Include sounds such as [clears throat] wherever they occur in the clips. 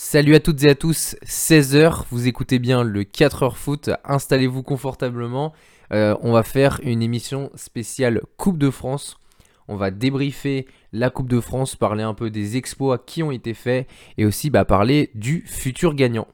Salut à toutes et à tous, 16h, vous écoutez bien le 4h foot, installez-vous confortablement. Euh, on va faire une émission spéciale Coupe de France. On va débriefer la Coupe de France, parler un peu des exploits qui ont été faits et aussi bah, parler du futur gagnant.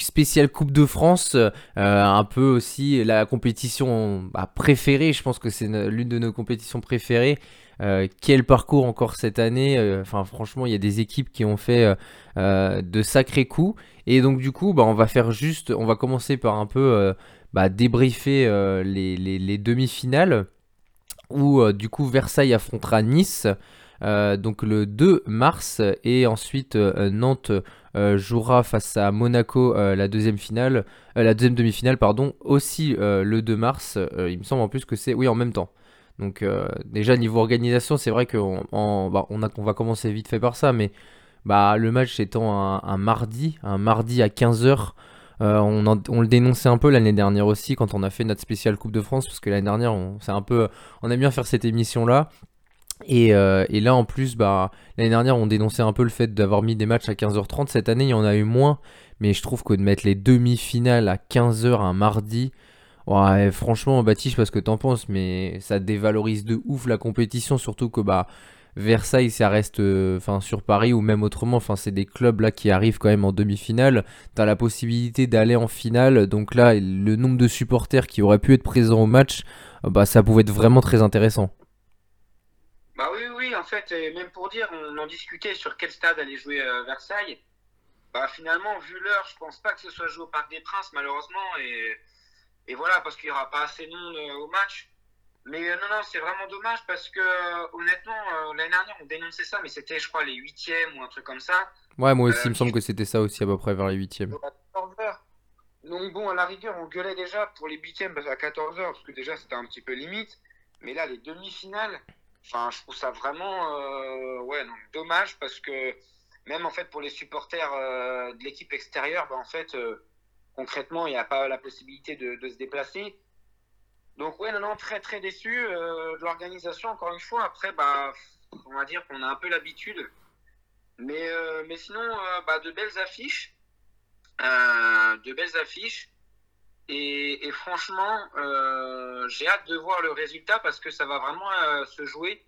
Donc spécial Coupe de France, euh, un peu aussi la compétition bah, préférée, je pense que c'est l'une de nos compétitions préférées. Euh, quel parcours encore cette année euh, Enfin franchement, il y a des équipes qui ont fait de sacrés coups. Et donc du coup, bah, on va faire juste, on va commencer par un peu bah, débriefer les, les demi-finales où du coup Versailles affrontera Nice. Euh, donc le 2 mars et ensuite euh, Nantes euh, jouera face à Monaco la deuxième finale, la deuxième demi-finale pardon, aussi le 2 mars. il me semble en plus que c'est oui en même temps. Donc déjà niveau organisation, c'est vrai qu'on bah, on, va commencer vite fait par ça, mais bah, le match étant un, mardi, un mardi à 15h. on, le dénonçait un peu l'année dernière aussi quand on a fait notre spéciale Coupe de France parce que l'année dernière on, un peu, on aime bien faire cette émission euh, et, là en plus, bah, l'année dernière on dénonçait un peu le fait d'avoir mis des matchs à 15h30. Cette année il y en a eu moins, mais je trouve que de mettre les demi-finales à 15h un mardi, ouais, franchement Baptiste, je sais pas ce que t'en penses, mais ça dévalorise de ouf la compétition, surtout que bah, Versailles ça reste euh, sur Paris ou même autrement, enfin c'est des clubs là qui arrivent quand même en demi-finale. T'as la possibilité d'aller en finale, donc là le nombre de supporters qui auraient pu être présents au match, bah, ça pouvait être vraiment très intéressant. Bah oui, oui, en fait, même pour dire, on en discutait sur quel stade aller jouer euh, Versailles. Bah finalement, vu l'heure, je pense pas que ce soit joué au Parc des Princes, malheureusement. Et, et voilà, parce qu'il n'y aura pas assez de monde euh, au match. Mais euh, non, non, c'est vraiment dommage parce que honnêtement, l'année dernière, on dénonçait ça, mais c'était, je crois, les huitièmes ou un truc comme ça. Ouais, moi aussi, il me semble que c'était ça aussi à peu près vers les huitièmes. Donc bon, à la rigueur, on gueulait déjà pour les huitièmes à 14h, parce que déjà c'était un petit peu limite. Mais là, les demi-finales, Enfin, je trouve ça vraiment euh, ouais, dommage parce que même en fait pour les supporters euh, de l'équipe extérieure, bah, en fait, euh, concrètement, il n'y a pas la possibilité de, se déplacer. Donc ouais, non, non, très très déçu de l'organisation. Encore une fois, après, bah, on va dire qu'on a un peu l'habitude. Mais, mais sinon, bah, de belles affiches. de belles affiches. Et, franchement, euh, j'ai hâte de voir le résultat parce que ça va vraiment euh, se jouer.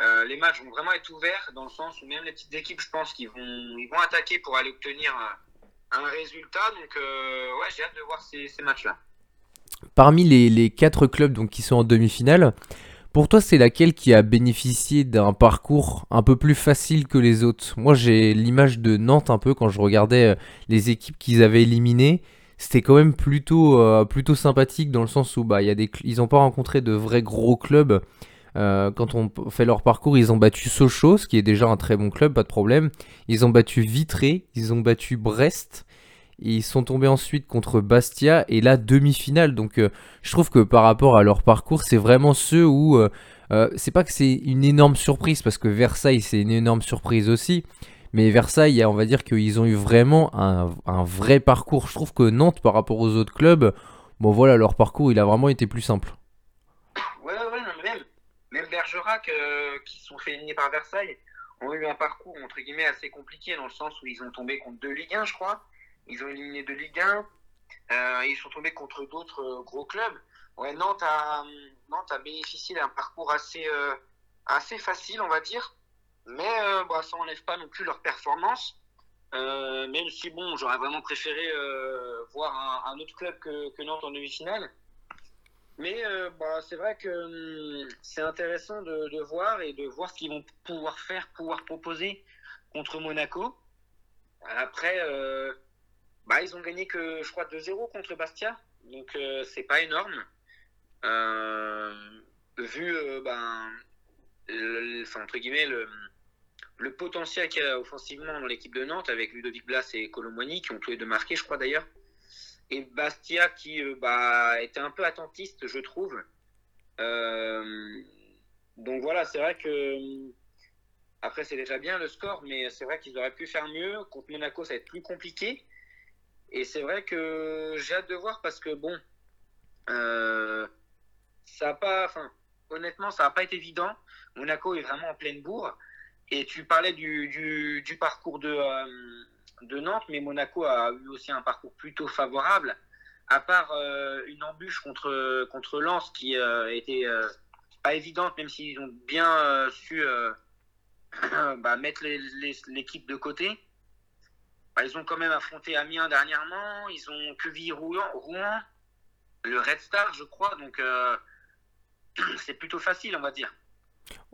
Euh, les matchs vont vraiment être ouverts dans le sens où même les petites équipes, je pense qu'ils vont, ils vont attaquer pour aller obtenir un, résultat. Donc, ouais, j'ai hâte de voir ces, matchs-là. Parmi les, quatre clubs donc, qui sont en demi-finale, pour toi, c'est laquelle qui a bénéficié d'un parcours un peu plus facile que les autres? Moi, j'ai l'image de Nantes un peu quand je regardais les équipes qu'ils avaient éliminées c'était quand même plutôt, euh, plutôt sympathique dans le sens où bah, y a des, ils n'ont pas rencontré de vrais gros clubs. Euh, quand on fait leur parcours, ils ont battu Sochaux, ce qui est déjà un très bon club, pas de problème. Ils ont battu Vitré, ils ont battu Brest. Ils sont tombés ensuite contre Bastia et là demi-finale. Donc euh, je trouve que par rapport à leur parcours, c'est vraiment ceux où c'est pas que c'est une énorme surprise parce que Versailles c'est une énorme surprise aussi. Mais Versailles, on va dire qu'ils ont eu vraiment un, vrai parcours. Je trouve que Nantes, par rapport aux autres clubs, bon voilà, leur parcours, il a vraiment été plus simple. Ouais, même, Bergerac, euh, qui sont fait éliminer par Versailles, ont eu un parcours, entre guillemets, assez compliqué, dans le sens où ils ont tombé contre deux Ligue 1, je crois. Ils ont éliminé deux Ligue 1. Euh, ils sont tombés contre d'autres euh, gros clubs. Nantes a, Nantes bénéficié d'un parcours assez facile, on va dire. Mais euh, bah, ça n'enlève pas non plus leur performance. Euh, même si, bon, j'aurais vraiment préféré euh, voir un, autre club que, Nantes en demi-finale. Mais bah, c'est vrai que hum, c'est intéressant de, voir et de voir ce qu'ils vont pouvoir faire, pouvoir proposer contre Monaco. Après, bah, ils ont gagné que, je crois, 2-0 contre Bastia. Donc, c'est pas énorme. vu, ben, entre guillemets, le, le potentiel qu'il y a offensivement dans l'équipe de Nantes avec Ludovic Blas et Colomboigny qui ont tous les deux marqué, je crois d'ailleurs. Et Bastia qui euh, bah, était un peu attentiste, je trouve. Euh, donc voilà, c'est vrai que. Après, c'est déjà bien le score, mais c'est vrai qu'ils auraient pu faire mieux. Contre Monaco, ça va être plus compliqué. Et c'est vrai que j'ai hâte de voir parce que, bon, euh, ça a pas. Enfin, honnêtement, ça n'a pas été évident. Monaco est vraiment en pleine bourre. Et tu parlais du, du, parcours de, euh, de Nantes, mais Monaco a eu aussi un parcours plutôt favorable, à part euh, une embûche contre, contre Lens qui euh, était pas évidente, même s'ils ont bien su [clears throat] bah, mettre l'équipe de côté. Bah, ils ont quand même affronté Amiens dernièrement, ils ont Queville Rouen, Rouen le Red Star, je crois, donc [clears throat] c'est plutôt facile, on va dire.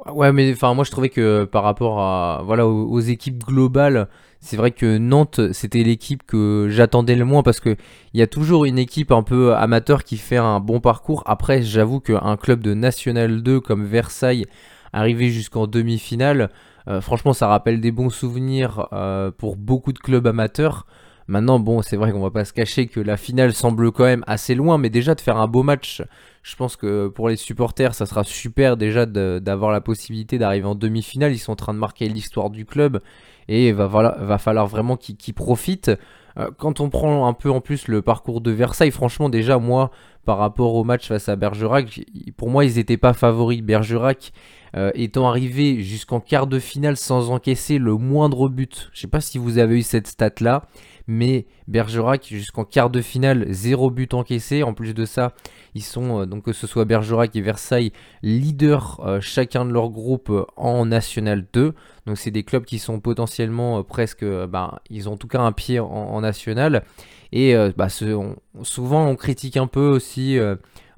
Ouais, mais enfin, moi je trouvais que par rapport à voilà aux, équipes globales, c'est vrai que Nantes c'était l'équipe que j'attendais le moins parce que il y a toujours une équipe un peu amateur qui fait un bon parcours. Après, j'avoue qu'un club de National 2 comme Versailles arrivé jusqu'en demi-finale, euh, franchement, ça rappelle des bons souvenirs euh, pour beaucoup de clubs amateurs. Maintenant, bon, c'est vrai qu'on va pas se cacher que la finale semble quand même assez loin, mais déjà de faire un beau match, je pense que pour les supporters, ça sera super déjà d'avoir la possibilité d'arriver en demi-finale. Ils sont en train de marquer l'histoire du club et va, va falloir vraiment qu'ils profitent. Euh, quand on prend un peu en plus le parcours de Versailles, franchement, déjà, moi, par rapport au match face à Bergerac, pour moi, ils n'étaient pas favoris. Bergerac euh, étant arrivé jusqu'en quart de finale sans encaisser le moindre but. Je ne sais pas si vous avez eu cette stat-là mais Bergerac jusqu'en quart de finale, zéro but encaissé. En plus de ça, ils sont, euh, donc que ce soit Bergerac et Versailles, leaders euh, chacun de leur groupe en National 2. Donc c'est des clubs qui sont potentiellement presque, bah, ils ont en tout cas un pied en, National. Et bah, souvent on critique un peu aussi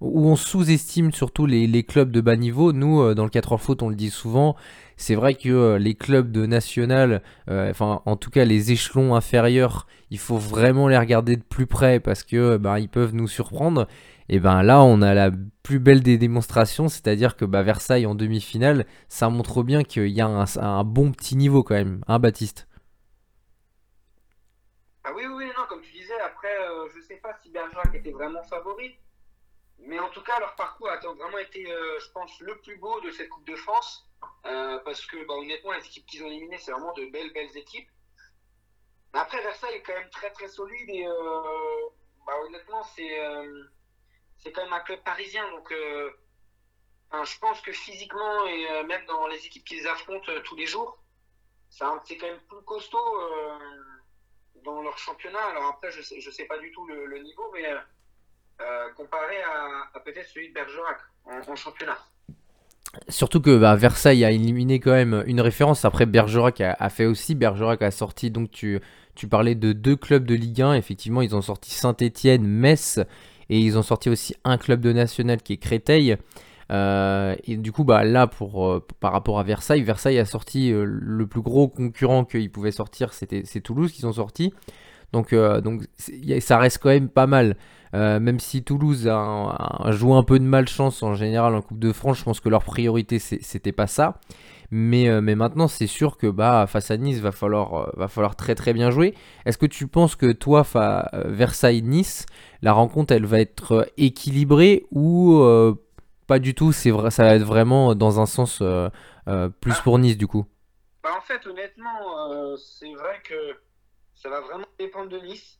ou on sous-estime surtout les, clubs de bas niveau. Nous, dans le 4 h foot, on le dit souvent, c'est vrai que euh, les clubs de national, euh, enfin en tout cas les échelons inférieurs, il faut vraiment les regarder de plus près parce que ben, ils peuvent nous surprendre. Et ben là, on a la plus belle des démonstrations, c'est-à-dire que bah, Versailles en demi-finale, ça montre bien qu'il y a un, bon petit niveau quand même, hein Baptiste? Ah oui, oui, non, comme tu disais, après, euh, je sais pas si Bergerac était vraiment favori, mais en tout cas, leur parcours a vraiment été, je pense, le plus beau de cette Coupe de France. Euh, parce que bah, honnêtement, les équipes qu'ils ont éliminées, c'est vraiment de belles, belles équipes. Après, Versailles est quand même très, très solide et euh, bah, honnêtement, c'est euh, c'est quand même un club parisien. Donc, je pense que physiquement et même dans les équipes qu'ils affrontent tous les jours, c'est quand même plus costaud dans leur championnat. Alors après, je sais, je sais pas du tout le, niveau, mais comparé à, peut-être celui de Bergerac en championnat. Surtout que bah, Versailles a éliminé quand même une référence. Après, Bergerac a, fait aussi. Bergerac a sorti, donc tu, tu parlais de deux clubs de Ligue 1. Effectivement, ils ont sorti Saint-Etienne, Metz. Et ils ont sorti aussi un club de national qui est Créteil. Euh, et du coup, bah, là, pour, euh, par rapport à Versailles, Versailles a sorti euh, le plus gros concurrent qu'ils pouvaient sortir, c'était c'est Toulouse qu'ils ont sorti. Donc, donc ça reste quand même pas mal. Même si Toulouse a, joué un peu de malchance en général en Coupe de France, je pense que leur priorité c'était pas ça. Mais, mais maintenant, c'est sûr que bah, face à Nice, va falloir, va falloir très très bien jouer. Est-ce que tu penses que toi, Versailles-Nice, la rencontre, elle va être équilibrée ou pas du tout C'est vrai, ça va être vraiment dans un sens plus pour Nice du coup. Bah, en fait, honnêtement, c'est vrai que ça va vraiment dépendre de Nice.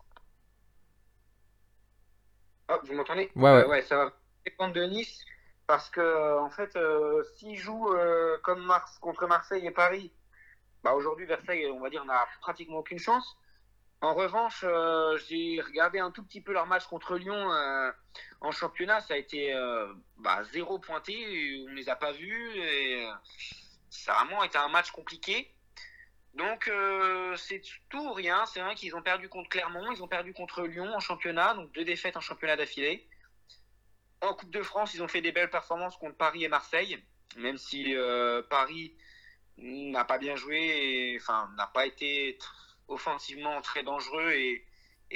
Vous m'entendez? Ouais, ouais. ouais, ça va dépendre de Nice. Parce que, en fait, euh, s'ils jouent euh, comme Mars contre Marseille et Paris, bah aujourd'hui, Versailles, on va dire, n'a pratiquement aucune chance. En revanche, euh, j'ai regardé un tout petit peu leur match contre Lyon en championnat. Ça a été bah, zéro pointé. On ne les a pas vus. Et ça a vraiment été un match compliqué. Donc euh, c'est tout ou rien. C'est vrai qu'ils ont perdu contre Clermont, ils ont perdu contre Lyon en championnat, donc deux défaites en championnat d'affilée. En Coupe de France, ils ont fait des belles performances contre Paris et Marseille, même si euh, Paris n'a pas bien joué, enfin n'a pas été offensivement très dangereux et,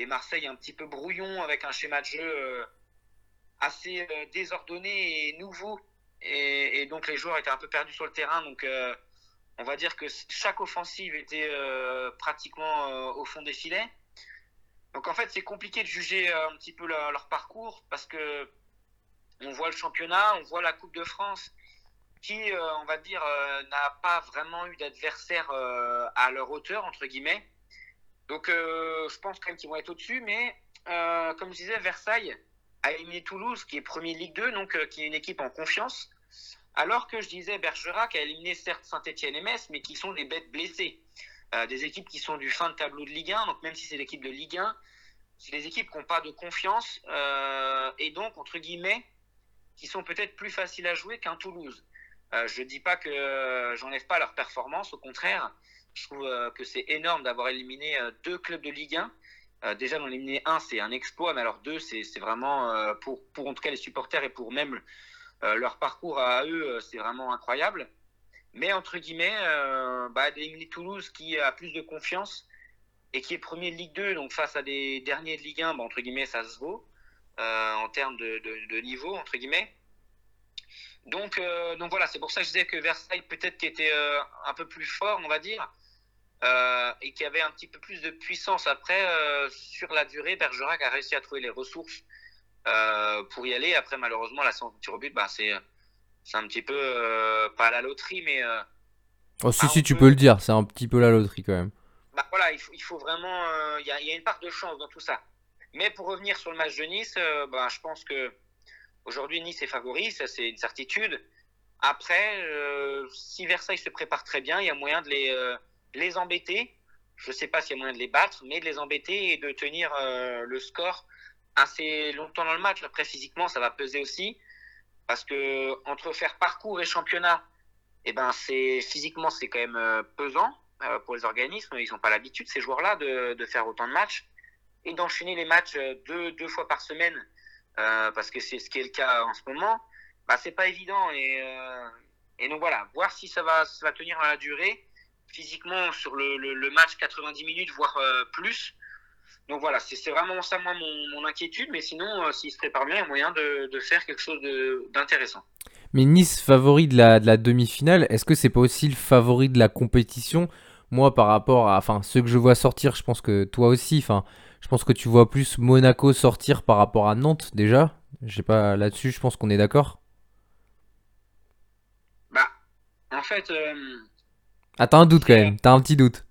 Marseille un petit peu brouillon avec un schéma de jeu euh, assez euh, désordonné et nouveau et, donc les joueurs étaient un peu perdus sur le terrain donc euh, on va dire que chaque offensive était pratiquement au fond des filets. Donc en fait c'est compliqué de juger un petit peu leur, leur parcours parce que on voit le championnat, on voit la Coupe de France qui, on va dire, n'a pas vraiment eu d'adversaire à leur hauteur, entre guillemets. Donc, je pense quand même qu'ils vont être au-dessus, mais comme je disais, Versailles a éliminé Toulouse, qui est premier Ligue 2, donc qui est une équipe en confiance. Alors que je disais Bergerac a éliminé certes Saint-Etienne et Metz, mais qui sont des bêtes blessées. des équipes qui sont du fin de tableau de Ligue 1, donc même si c'est l'équipe de Ligue 1, c'est des équipes qui n'ont pas de confiance et donc, entre guillemets, qui sont peut-être plus faciles à jouer qu'un Toulouse. Euh, je dis pas que euh, j'enlève pas leur performance, au contraire, je trouve euh, que c'est énorme d'avoir éliminé euh, deux clubs de Ligue 1. Euh, déjà d'en éliminer un, c'est un exploit, mais alors deux, c'est vraiment pour, pour en tout cas les supporters et pour même leur parcours à eux, c'est vraiment incroyable. Mais entre guillemets, bah, d'éliminer Toulouse qui a plus de confiance et qui est premier de Ligue 2, donc face à des derniers de Ligue 1, bah, entre guillemets, ça se vaut en termes de, niveau, entre guillemets. Donc, donc voilà, c'est pour ça que je disais que Versailles peut-être qui était un peu plus fort, on va dire, euh, et qui avait un petit peu plus de puissance. Après, euh, sur la durée, Bergerac a réussi à trouver les ressources euh, pour y aller. Après, malheureusement, la séance de tir au but, bah, c'est un petit peu pas la loterie, mais oh si si, tu peux le dire, c'est un petit peu la loterie quand même. Bah voilà, il faut, il faut vraiment, il y a, y, a, une part de chance dans tout ça. Mais pour revenir sur le match de Nice, bah, je pense que Aujourd'hui, Nice est favori, ça c'est une certitude. Après, si Versailles se prépare très bien, il y a moyen de les, les embêter. Je ne sais pas s'il y a moyen de les battre, mais de les embêter et de tenir euh, le score assez longtemps dans le match. Après, physiquement, ça va peser aussi. Parce que entre faire parcours et championnat, eh ben, physiquement, c'est quand même euh, pesant euh, pour les organismes. Ils n'ont pas l'habitude, ces joueurs-là, de, faire autant de matchs. Et d'enchaîner les matchs deux, deux fois par semaine parce que c'est ce qui est le cas en ce moment, bah, c'est pas évident. Et, donc voilà, voir si ça va, ça va tenir à la durée, physiquement sur le, le, le match 90 minutes, voire euh, plus. Donc voilà, c'est vraiment ça, moi, mon, mon inquiétude. Mais sinon, euh, s'il se prépare bien, il y a moyen de, de faire quelque chose d'intéressant. Mais Nice, favori de la, de la demi-finale, est-ce que c'est pas aussi le favori de la compétition? Moi, par rapport à enfin, ceux que je vois sortir, je pense que toi aussi, enfin, je pense que tu vois plus Monaco sortir par rapport à Nantes déjà. Je sais pas, là-dessus, je pense qu'on est d'accord. Bah, en fait. Euh, ah, t'as un doute quand même, t'as un petit doute.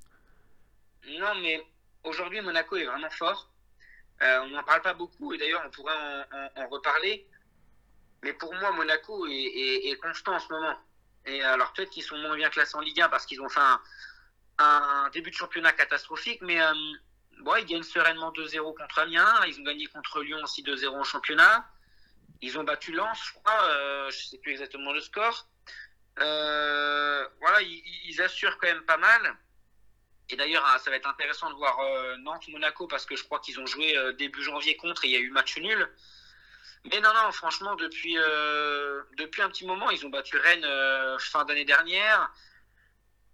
Non, mais aujourd'hui, Monaco est vraiment fort. Euh, on n'en parle pas beaucoup, et d'ailleurs, on pourrait en, en, en, reparler. Mais pour moi, Monaco est, est, est constant en ce moment. Et alors, peut-être qu'ils sont moins bien classés en Ligue 1 parce qu'ils ont fait un, un, début de championnat catastrophique, mais. Euh, bon, ils gagnent sereinement 2-0 contre Amiens. Ils ont gagné contre Lyon aussi 2-0 en championnat. Ils ont battu Lens, je crois. Euh, je sais plus exactement le score. Euh, voilà, ils, assurent quand même pas mal. Et d'ailleurs, ah, ça va être intéressant de voir euh, Nantes-Monaco parce que je crois qu'ils ont joué euh, début janvier contre et il y a eu match nul. Mais non, non, franchement, depuis, depuis un petit moment, ils ont battu Rennes fin d'année dernière.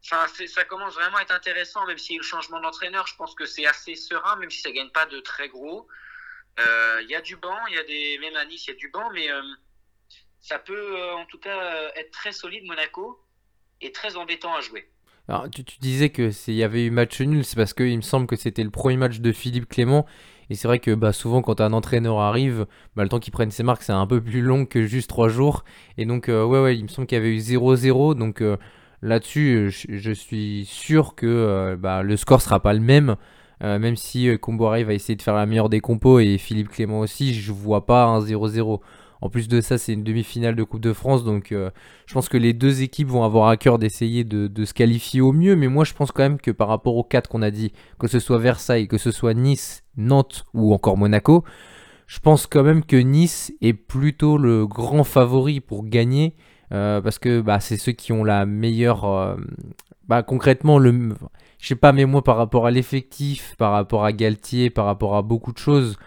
Enfin, ça commence vraiment à être intéressant, même s'il y a eu le changement d'entraîneur. Je pense que c'est assez serein, même si ça gagne pas de très gros. Il y a du banc, il y a des même à Nice, il y a du banc, mais ça peut euh, en tout cas être très solide Monaco et très embêtant à jouer. Tu, disais que il y avait eu match nul, c'est parce qu'il me semble que c'était le premier match de Philippe Clément. Et c'est vrai que bah, souvent, quand un entraîneur arrive, bah, le temps qu'il prenne ses marques, c'est un peu plus long que juste 3 jours. Et donc, euh, ouais, ouais, il me semble qu'il y avait eu 0-0. Donc, euh, Là-dessus, je, suis sûr que euh, bah, le score sera pas le même. Euh, même si euh, Comboiré va essayer de faire la meilleure des compos et Philippe Clément aussi, je vois pas un 0-0. En plus de ça, c'est une demi-finale de Coupe de France, donc euh, je pense que les deux équipes vont avoir à cœur d'essayer de, se qualifier au mieux. Mais moi, je pense quand même que par rapport aux quatre qu'on a dit, que ce soit Versailles, que ce soit Nice, Nantes ou encore Monaco, je pense quand même que Nice est plutôt le grand favori pour gagner. Euh, parce que bah, c'est ceux qui ont la meilleure. Euh, bah, concrètement, le, je sais pas, mais moi par rapport à l'effectif, par rapport à Galtier, par rapport à beaucoup de choses,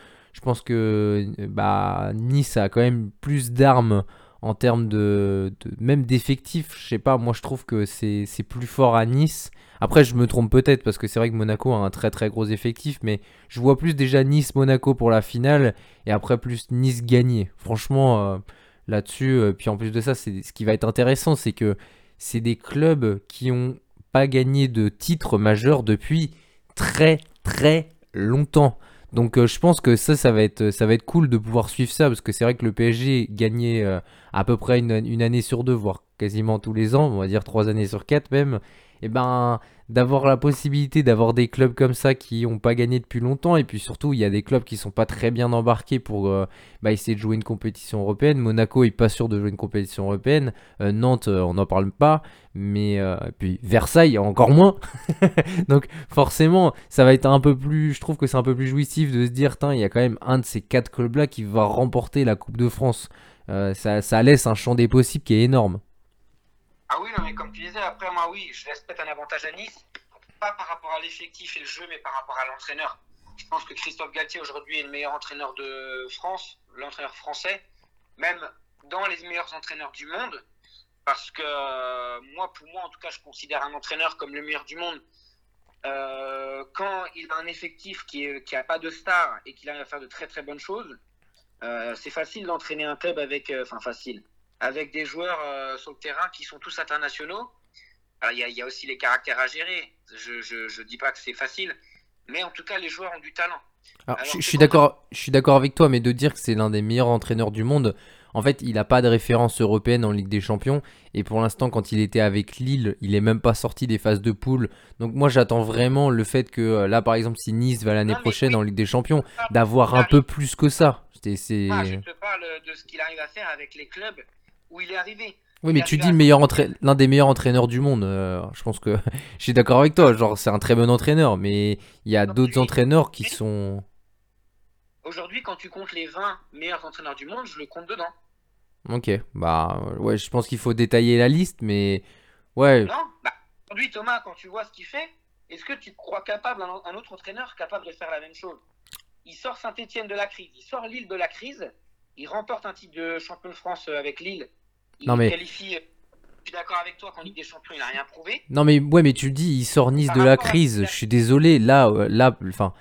pense que bah, Nice a quand même plus d'armes en termes de, même d'effectifs, je sais pas, moi je trouve que c'est plus fort à Nice. Après, je me trompe peut-être parce que c'est vrai que Monaco a un très très gros effectif, mais je vois plus déjà Nice-Monaco pour la finale et après plus Nice gagner. Franchement, euh, là-dessus, euh, puis en plus de ça, ce qui va être intéressant, c'est que c'est des clubs qui ont pas gagné de titre majeur depuis très très longtemps. Donc euh, je pense que ça, ça va, être, ça va être cool de pouvoir suivre ça, parce que c'est vrai que le PSG gagnait euh, à peu près une, une, année sur deux, voire quasiment tous les ans, on va dire trois années sur quatre même. Et ben d'avoir la possibilité d'avoir des clubs comme ça qui n'ont pas gagné depuis longtemps et puis surtout il y a des clubs qui sont pas très bien embarqués pour euh, bah, essayer de jouer une compétition européenne. Monaco est pas sûr de jouer une compétition européenne, euh, Nantes euh, on n'en parle pas, mais puis Versailles encore moins. [laughs] Donc forcément ça va être un peu plus, je trouve que c'est un peu plus jouissif de se dire il y a quand même un de ces quatre clubs là qui va remporter la Coupe de France. ça laisse un champ des possibles qui est énorme. Ah oui, non, mais comme tu disais, après, moi, oui, je laisse peut-être un avantage à Nice, pas par rapport à l'effectif et le jeu, mais par rapport à l'entraîneur. Je pense que Christophe Galtier, aujourd'hui, est le meilleur entraîneur de France, l'entraîneur français, même dans les meilleurs entraîneurs du monde. Parce que euh, moi, pour moi, en tout cas, je considère un entraîneur comme le meilleur du monde. Euh, quand il a un effectif qui n'a pas de star et qu'il arrive à faire de très très bonnes choses, euh, c'est facile d'entraîner un club avec. Enfin, facile avec des joueurs euh, sur le terrain qui sont tous internationaux. il y, a aussi les caractères à gérer. Je ne dis pas que c'est facile, mais en tout cas, les joueurs ont du talent. je, suis d'accord, je suis d'accord avec toi, mais de dire que c'est l'un des meilleurs entraîneurs du monde, en fait, il n'a pas de référence européenne en Ligue des Champions. Et pour l'instant, quand il était avec Lille, il est même pas sorti des phases de poule. Donc moi, j'attends vraiment le fait que euh, là, par exemple, si Nice va l'année prochaine en Ligue des Champions, d'avoir un peu plus que ça. je te parle de ce qu'il arrive à faire avec les clubs où il est arrivé. Oui, mais tu dis meilleur l'un des meilleurs entraîneurs du monde. Euh, je pense que [laughs] je suis d'accord avec toi. Genre, c'est un très bon entraîneur, mais il y a d'autres entraîneurs qui sont. Aujourd'hui, quand tu comptes les 20 meilleurs entraîneurs du monde, je le compte dedans. Ok, bah ouais, je pense qu'il faut détailler la liste, mais ouais. Non, bah, aujourd'hui, Thomas, quand tu vois ce qu'il fait, est-ce que tu crois capable, un, autre entraîneur capable de faire la même chose? Il sort Saint-Etienne de la crise, il sort Lille de la crise, il remporte un titre de champion de France avec Lille il non mais... qualifie. Je suis d'accord avec toi qu'en Ligue des Champions, il n'a rien prouvé. Non mais ouais, mais tu le dis, il sort Nice de la crise. Je suis désolé. Là, euh, là, enfin,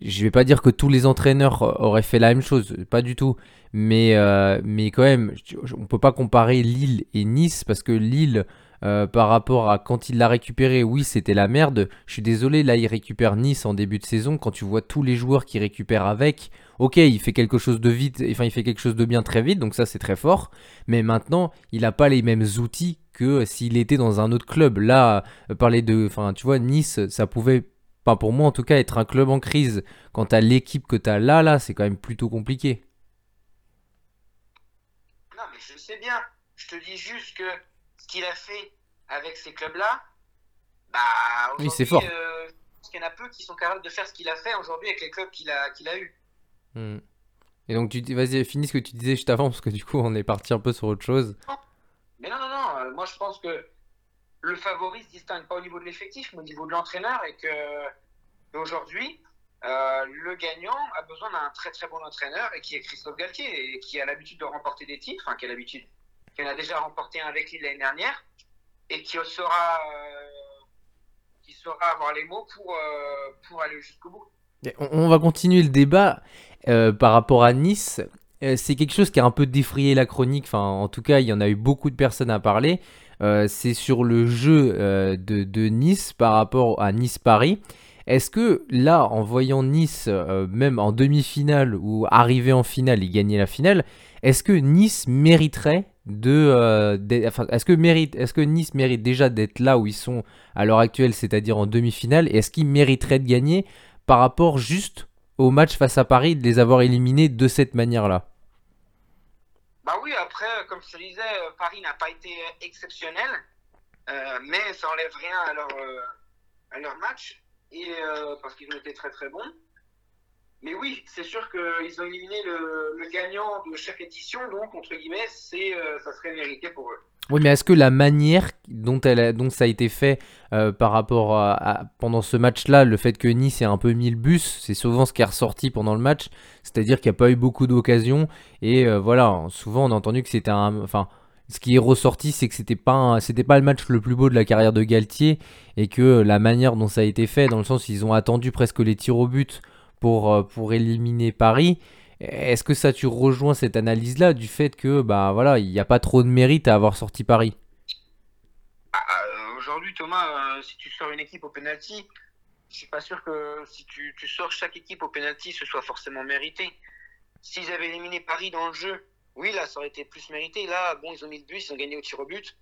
je vais pas dire que tous les entraîneurs auraient fait la même chose, pas du tout. Mais, euh, mais quand même, on peut pas comparer Lille et Nice parce que Lille, euh, par rapport à quand il l'a récupéré, oui, c'était la merde. Je suis désolé, là, il récupère Nice en début de saison. Quand tu vois tous les joueurs qu'il récupère avec, ok, il fait quelque chose de vite, enfin, il fait quelque chose de bien très vite, donc ça, c'est très fort. Mais maintenant, il n'a pas les mêmes outils que s'il était dans un autre club. Là, euh, parler de, enfin, tu vois, Nice, ça pouvait, pas pour moi en tout cas, être un club en crise. Quant à l'équipe que tu as là, là, c'est quand même plutôt compliqué. Non, mais je sais bien. Je te dis juste que ce qu'il a fait avec ces clubs-là, bah, oui, c'est fort. Euh, il y en a peu qui sont capables de faire ce qu'il a fait aujourd'hui avec les clubs qu'il a, qu'il a eu. Hmm. Et donc, tu vas-y, finis ce que tu disais juste avant, parce que du coup, on est parti un peu sur autre chose. Mais non, non, non, euh, moi je pense que le favori se distingue pas au niveau de l'effectif, mais au niveau de l'entraîneur, et que aujourd'hui, euh, le gagnant a besoin d'un très très bon entraîneur, et qui est Christophe Galtier, et qui a l'habitude de remporter des titres, enfin, qui a l'habitude, qui en a déjà remporté un avec lui l'année dernière, et qui saura, euh, qui saura avoir les mots pour, euh, pour aller jusqu'au bout. On, va continuer le débat euh, par rapport à Nice. c'est quelque chose qui a un peu défrayé la chronique, enfin en tout cas il y en a eu beaucoup de personnes à parler. c'est sur le jeu de, Nice par rapport à Nice-Paris. Est-ce que là, en voyant Nice, même en demi-finale ou arriver en finale et gagner la finale, est-ce que Nice mériterait de, euh, est-ce que mérite, est-ce que Nice mérite déjà d'être là où ils sont à l'heure actuelle, c'est-à-dire en demi-finale, et est-ce qu'ils mériteraient de gagner par rapport juste au match face à Paris, de les avoir éliminés de cette manière-là Bah oui, après, comme je te disais, euh, Paris n'a pas été exceptionnel, euh, mais ça enlève rien à leur, match, et parce qu'ils ont été très très bons. Mais oui, c'est sûr qu'ils ont éliminé le, gagnant de chaque édition, donc entre guillemets, c'est, euh, ça serait mérité pour eux. Oui, mais est-ce que la manière dont, elle dont ça a été fait euh, par rapport à, pendant ce match-là, le fait que Nice ait un peu mis le bus, c'est souvent ce qui est ressorti pendant le match, c'est-à-dire qu'il n'y a pas eu beaucoup d'occasions. Et euh, voilà, souvent on a entendu que c'était un, enfin, ce qui est ressorti, c'est que c'était pas c'était pas le match le plus beau de la carrière de Galtier. Et que la manière dont ça a été fait, dans le sens ils ont attendu presque les tirs au but pour euh, pour éliminer Paris. Est-ce que ça tu rejoins cette analyse-là du fait que bah voilà, il n'y a pas trop de mérite à avoir sorti Paris? Ah, euh, Aujourd'hui, Thomas, euh, si tu sors une équipe au penalty, je suis pas sûr que si tu, sors chaque équipe au penalty, ce soit forcément mérité. S'ils avaient éliminé Paris dans le jeu, oui, là, ça aurait été plus mérité. Là, bon, ils ont mis le but, ils ont gagné au tir au but.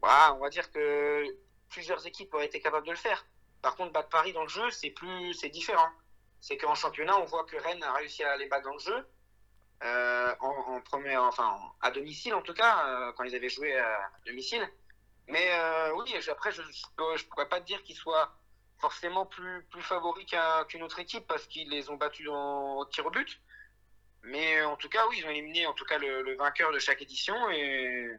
Bah, on va dire que plusieurs équipes auraient été capables de le faire. Par contre, battre Paris dans le jeu, c'est plus, c'est différent c'est qu'en championnat, on voit que Rennes a réussi à les battre dans le jeu. Euh, en, premier, enfin à domicile en tout cas, euh, quand ils avaient joué à domicile. Mais euh, oui, après, je ne pourrais pas te dire qu'ils soient forcément plus, plus favoris qu'une autre équipe parce qu'ils les ont battus en, au tir au but. Mais en tout cas, oui, ils ont éliminé en tout cas le, le vainqueur de chaque édition et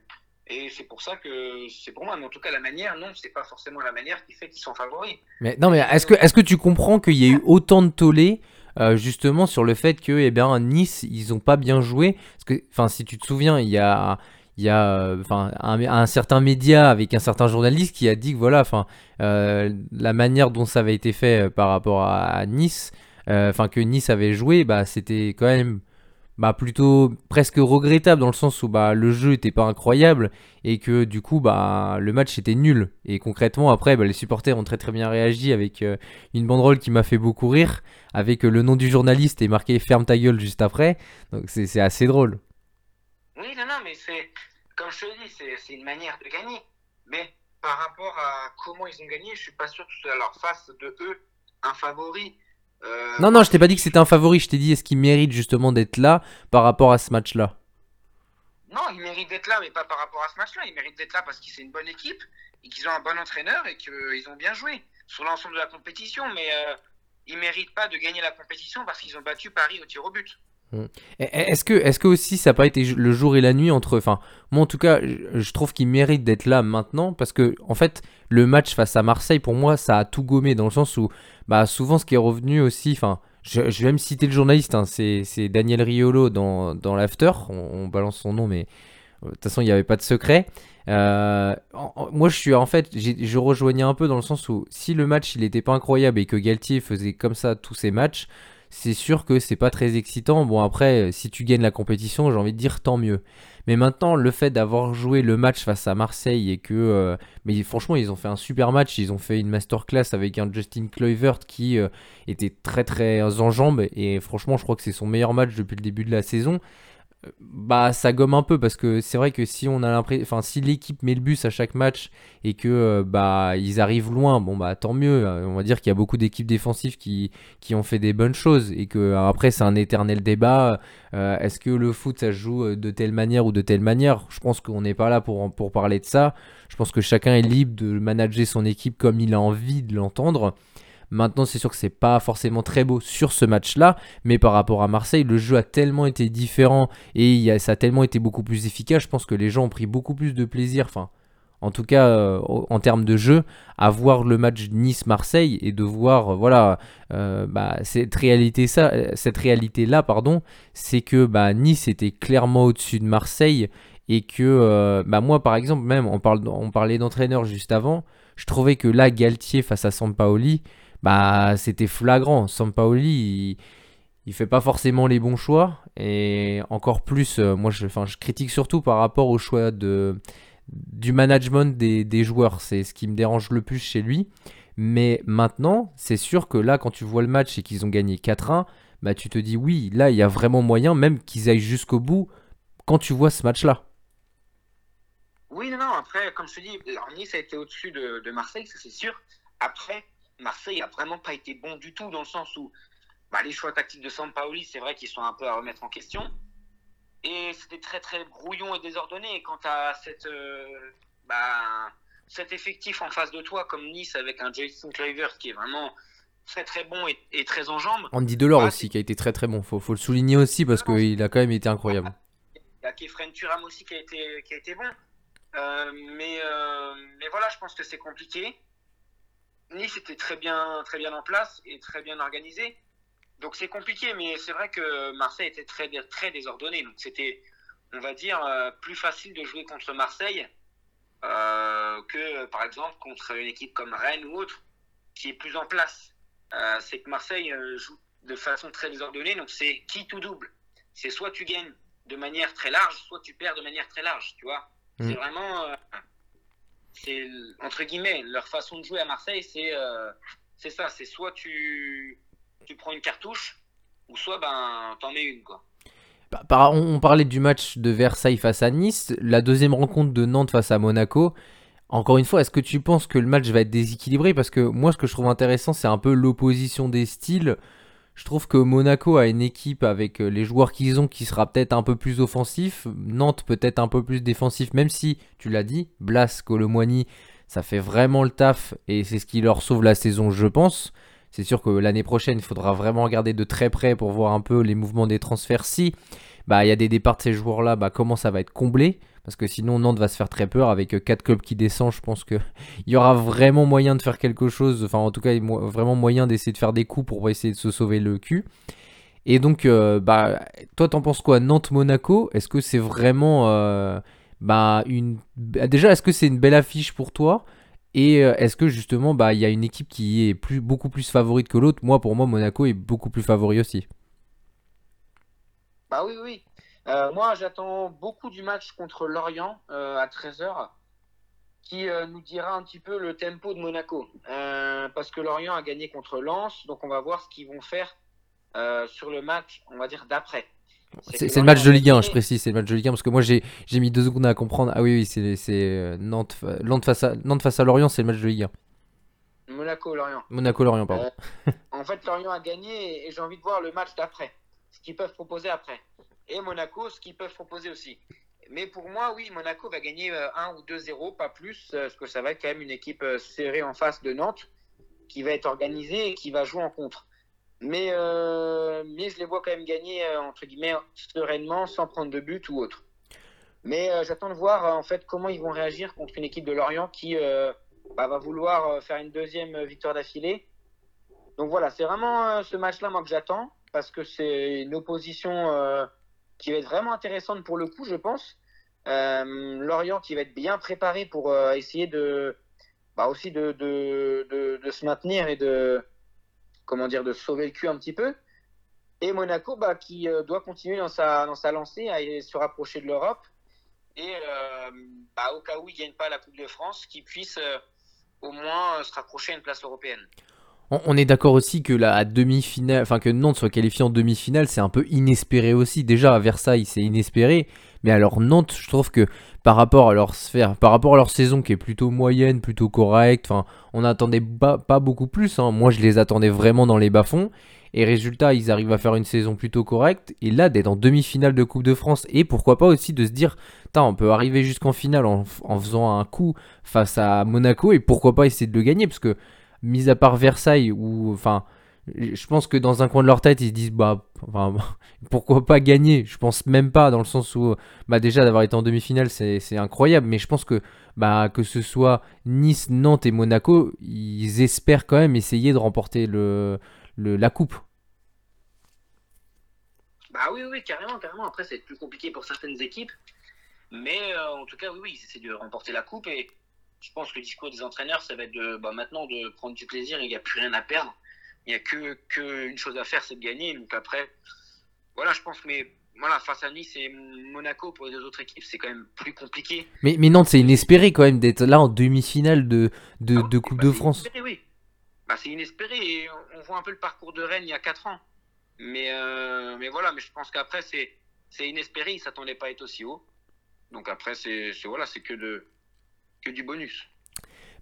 et c'est pour ça que c'est pour moi. Mais en tout cas, la manière, non, c'est pas forcément la manière qui fait qu'ils sont favoris. Mais non, mais est-ce que, est-ce que tu comprends qu'il y a eu autant de tollé euh, justement sur le fait que eh bien, Nice, ils ont pas bien joué? Parce que, enfin, si tu te souviens, il y a il y a enfin un, certain média avec un certain journaliste qui a dit que voilà enfin euh, la manière dont ça avait été fait euh, par rapport à, Nice enfin que Nice avait joué bah c'était quand même bah plutôt presque regrettable dans le sens où bah le jeu était pas incroyable et que du coup bah le match était nul. Et concrètement après bah, les supporters ont très très bien réagi avec euh, une banderole qui m'a fait beaucoup rire avec euh, le nom du journaliste et marqué ferme ta gueule juste après. Donc c'est assez drôle. Oui non non mais c'est comme je te dis c'est une manière de gagner. Mais par rapport à comment ils ont gagné je suis pas sûr que leur face de eux un favori non, non, je t'ai pas dit que c'était un favori. Je t'ai dit, est-ce qu'il mérite justement d'être là par rapport à ce match-là? Non, il mérite d'être là, mais pas par rapport à ce match-là. Il mérite d'être là parce que c'est une bonne équipe et qu'ils ont un bon entraîneur et qu'ils ont bien joué sur l'ensemble de la compétition. Mais euh, ils méritent pas de gagner la compétition parce qu'ils ont battu Paris au tir au but. Mm. Est-ce que, est que aussi ça n'a pas été le jour et la nuit entre. Enfin, moi en tout cas, je trouve qu'il mérite d'être là maintenant parce que, en fait, le match face à Marseille, pour moi, ça a tout gommé dans le sens où, bah, souvent ce qui est revenu aussi. Enfin, je, vais me citer le journaliste, hein, c'est Daniel Riolo dans, dans l'After. On, balance son nom, mais de toute façon, il n'y avait pas de secret. Euh, moi, je suis en fait, je rejoignais un peu dans le sens où si le match il n'était pas incroyable et que Galtier faisait comme ça tous ses matchs, c'est sûr que c'est pas très excitant. Bon, après, si tu gagnes la compétition, j'ai envie de dire tant mieux. Mais maintenant, le fait d'avoir joué le match face à Marseille et que. Euh, mais franchement, ils ont fait un super match. Ils ont fait une masterclass avec un Justin Kluivert qui euh, était très très en jambes. Et franchement, je crois que c'est son meilleur match depuis le début de la saison bah ça gomme un peu parce que c'est vrai que si on a l'impression enfin si l'équipe met le bus à chaque match et que euh, bah ils arrivent loin bon bah tant mieux. Euh, on va dire qu'il y a beaucoup d'équipes défensives qui, qui ont fait des bonnes choses et que euh, après c'est un éternel débat est-ce que le foot ça se joue de telle manière ou de telle manière? Je pense qu'on n'est pas là pour, pour parler de ça. Je pense que chacun est libre de manager son équipe comme il a envie de l'entendre Maintenant, c'est sûr que c'est pas forcément très beau sur ce match-là, mais par rapport à Marseille, le jeu a tellement été différent et ça a tellement été beaucoup plus efficace. Je pense que les gens ont pris beaucoup plus de plaisir, enfin, en tout cas euh, en termes de jeu, à voir le match Nice-Marseille et de voir, euh, voilà, euh, bah, cette réalité ça, cette réalité là, pardon, c'est que bah, Nice était clairement au-dessus de Marseille et que, bah, moi par exemple, même on, parlait d'entraîneur juste avant, je trouvais que là Galtier face à Sampaoli bah c'était flagrant. Sampaoli, il, il fait pas forcément les bons choix et encore plus, euh, moi je, je critique surtout par rapport au choix du management des, joueurs. C'est ce qui me dérange le plus chez lui. Mais maintenant, c'est sûr que là, quand tu vois le match et qu'ils ont gagné 4-1, bah tu te dis oui, là il y a vraiment moyen, même qu'ils aillent jusqu'au bout quand tu vois ce match-là. Oui, non, non, après, comme je te dis, Nice a été au-dessus de, de Marseille, ça c'est sûr. Après, Marseille a vraiment pas été bon du tout dans le sens où bah, les choix tactiques de Sampaoli, c'est vrai qu'ils sont un peu à remettre en question. Et c'était très très brouillon et désordonné. Et quant à cette, euh, bah, cet effectif en face de toi, comme Nice avec un Jason Clivers qui est vraiment très très bon et, très en jambes. Andy Delors bah, aussi qui a été très très bon. Faut, faut le souligner aussi parce qu'il a quand même été incroyable. Il y a Kefren Turam aussi qui a été, qui a été bon. mais, mais voilà, je pense que c'est compliqué. Nice était très bien, très bien en place et très bien organisé. Donc c'est compliqué, mais c'est vrai que Marseille était très, très désordonné. Donc c'était, on va dire, plus facile de jouer contre Marseille euh, que par exemple contre une équipe comme Rennes ou autre qui est plus en place. Euh, c'est que Marseille euh, joue de façon très désordonnée, donc c'est qui tout double? C'est soit tu gagnes de manière très large, soit tu perds de manière très large, tu vois. Mm. C'est vraiment, c'est entre guillemets, leur façon de jouer à Marseille, c'est c'est ça, c'est soit tu tu prends une cartouche, ou soit ben t'en mets une quoi. On parlait du match de Versailles face à Nice, la deuxième rencontre de Nantes face à Monaco. Encore une fois, est-ce que tu penses que le match va être déséquilibré? Parce que moi, ce que je trouve intéressant, c'est un peu l'opposition des styles. Je trouve que Monaco a une équipe avec euh, les joueurs qu'ils ont qui sera peut-être un peu plus offensif. Nantes peut-être un peu plus défensif, même si, tu l'as dit, Blas, Colomboigny, ça fait vraiment le taf et c'est ce qui leur sauve la saison, je pense. C'est sûr que l'année prochaine, il faudra vraiment regarder de très près pour voir un peu les mouvements des transferts. Si bah, il y a des départs de ces joueurs-là, bah, comment ça va être comblé? Parce que sinon Nantes va se faire très peur avec 4 euh, clubs qui descendent. Je pense qu'il [laughs] y aura vraiment moyen de faire quelque chose, enfin en tout cas vraiment moyen d'essayer de faire des coups pour essayer de se sauver le cul. Et donc, euh, bah, toi t'en penses quoi? Nantes-Monaco, est-ce que c'est vraiment euh, bah, une... Déjà, est-ce que c'est une belle affiche pour toi? Et est-ce que justement, bah, il y a une équipe qui est beaucoup plus favorite que l'autre? Moi, pour moi, Monaco est beaucoup plus favori aussi. Bah oui, oui. Euh, moi, j'attends beaucoup du match contre Lorient euh, à 13h, qui nous dira un petit peu le tempo de Monaco. parce que Lorient a gagné contre Lens, donc on va voir ce qu'ils vont faire sur le match, on va dire, d'après. C'est le match de Ligue 1, je précise, c'est le match de Ligue 1 parce que moi j'ai mis deux secondes à comprendre. Ah oui, oui, c'est euh, Nantes, Nantes, face à, Nantes face à Lorient, c'est le match de Ligue 1. Monaco-Lorient. Monaco-Lorient, pardon. Euh, en fait, Lorient a gagné et j'ai envie de voir le match d'après, ce qu'ils peuvent proposer après. Et Monaco, ce qu'ils peuvent proposer aussi. Mais pour moi, oui, Monaco va gagner 1 euh, ou 2-0, pas plus, parce que ça va être quand même une équipe serrée en face de Nantes, qui va être organisée et qui va jouer en contre. Mais, euh, mais je les vois quand même gagner, euh, entre guillemets, sereinement, sans prendre de but ou autre. Mais euh, j'attends de voir en fait comment ils vont réagir contre une équipe de Lorient qui bah, va vouloir faire une deuxième victoire d'affilée. Donc voilà, c'est vraiment ce match-là moi que j'attends parce que c'est une opposition qui va être vraiment intéressante pour le coup, je pense. Lorient qui va être bien préparé pour essayer de bah, aussi de, se maintenir et de, comment dire, de sauver le cul un petit peu. Et Monaco, bah, qui euh, doit continuer dans sa, dans sa lancée à se rapprocher de l'Europe. Et euh, bah, au cas où il ne gagne pas la Coupe de France, qu'il puisse euh, au moins se rapprocher à une place européenne. On est d'accord aussi que la demi-finale, enfin que Nantes soit qualifié en demi-finale, c'est un peu inespéré aussi. Déjà à Versailles, c'est inespéré, mais alors Nantes, je trouve que par rapport à leur sphère, par rapport à leur saison qui est plutôt moyenne, plutôt correcte, on n'attendait pas, beaucoup plus. Hein. Moi, je les attendais vraiment dans les bas-fonds. Et résultat, ils arrivent à faire une saison plutôt correcte. Et là, d'être en demi-finale de Coupe de France, et pourquoi pas aussi de se dire, on peut arriver jusqu'en finale en, faisant un coup face à Monaco, et pourquoi pas essayer de le gagner, parce que mis à part Versailles, ou enfin, je pense que dans un coin de leur tête, ils se disent bah, [laughs] pourquoi pas gagner? Je pense même pas dans le sens où bah déjà d'avoir été en demi-finale, c'est incroyable, mais je pense que bah que ce soit Nice, Nantes et Monaco, ils espèrent quand même essayer de remporter le, la coupe. Bah oui, oui, carrément, carrément. Après, c'est plus compliqué pour certaines équipes, mais euh, en tout cas, oui, oui, ils essaient de remporter la coupe et je pense que le discours des entraîneurs, ça va être de bah, maintenant de prendre du plaisir et il n'y a plus rien à perdre. Il n'y a que, que, une chose à faire, c'est de gagner. Donc après, voilà, je pense que mais, voilà, face à Nice et Monaco pour les deux autres équipes, c'est quand même plus compliqué. Mais, mais Nantes, c'est inespéré quand même d'être là en demi-finale de, de, ah de Coupe bah, de France. Inespéré, oui. Bah, c'est inespéré et on voit un peu le parcours de Rennes il y a 4 ans. Mais, euh, mais voilà, mais je pense qu'après, c'est inespéré, ils ne s'attendaient pas à être aussi haut. Donc après, c'est voilà, que de, du bonus.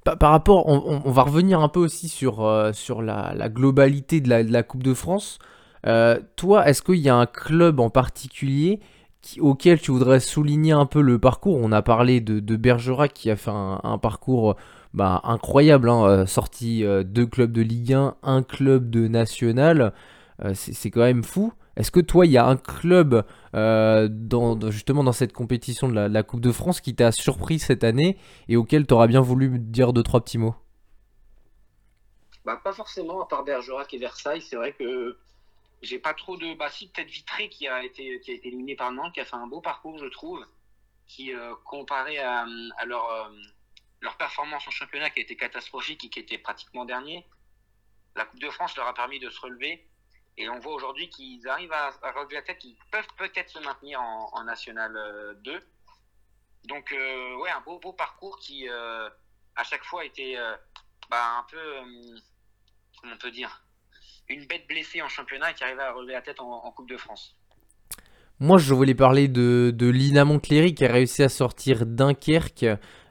Par, rapport, on, va revenir un peu aussi sur, euh, sur la, globalité de la, Coupe de France. Euh, toi, est-ce qu'il y a un club en particulier auquel tu voudrais souligner un peu le parcours? On a parlé de, Bergerac qui a fait un, parcours bah, incroyable, hein, euh, sorti deux clubs de Ligue 1, un club de National. c'est quand même fou. Est-ce que toi, il y a un club euh, dans, justement dans cette compétition de la, Coupe de France qui t'a surpris cette année et auquel tu auras bien voulu dire deux, trois petits mots? Bah, Pas forcément, à part Bergerac et Versailles. C'est vrai que j'ai pas trop de. Bah, si, peut-être Vitré qui a, été, qui a été éliminé par Nantes, qui a fait un beau parcours, je trouve, qui, euh, comparé à, leur, euh, leur performance en championnat qui a été catastrophique et qui était pratiquement dernier, la Coupe de France leur a permis de se relever. Et on voit aujourd'hui qu'ils arrivent à, relever la tête, qu'ils peuvent peut-être se maintenir en, National 2. Euh, Donc, ouais, un beau, beau parcours qui, à chaque fois, était bah, un peu. comment on peut dire une bête blessée en championnat et qui arrivait à relever la tête en, Coupe de France. Moi, je voulais parler de, de Lina qui a réussi à sortir Dunkerque.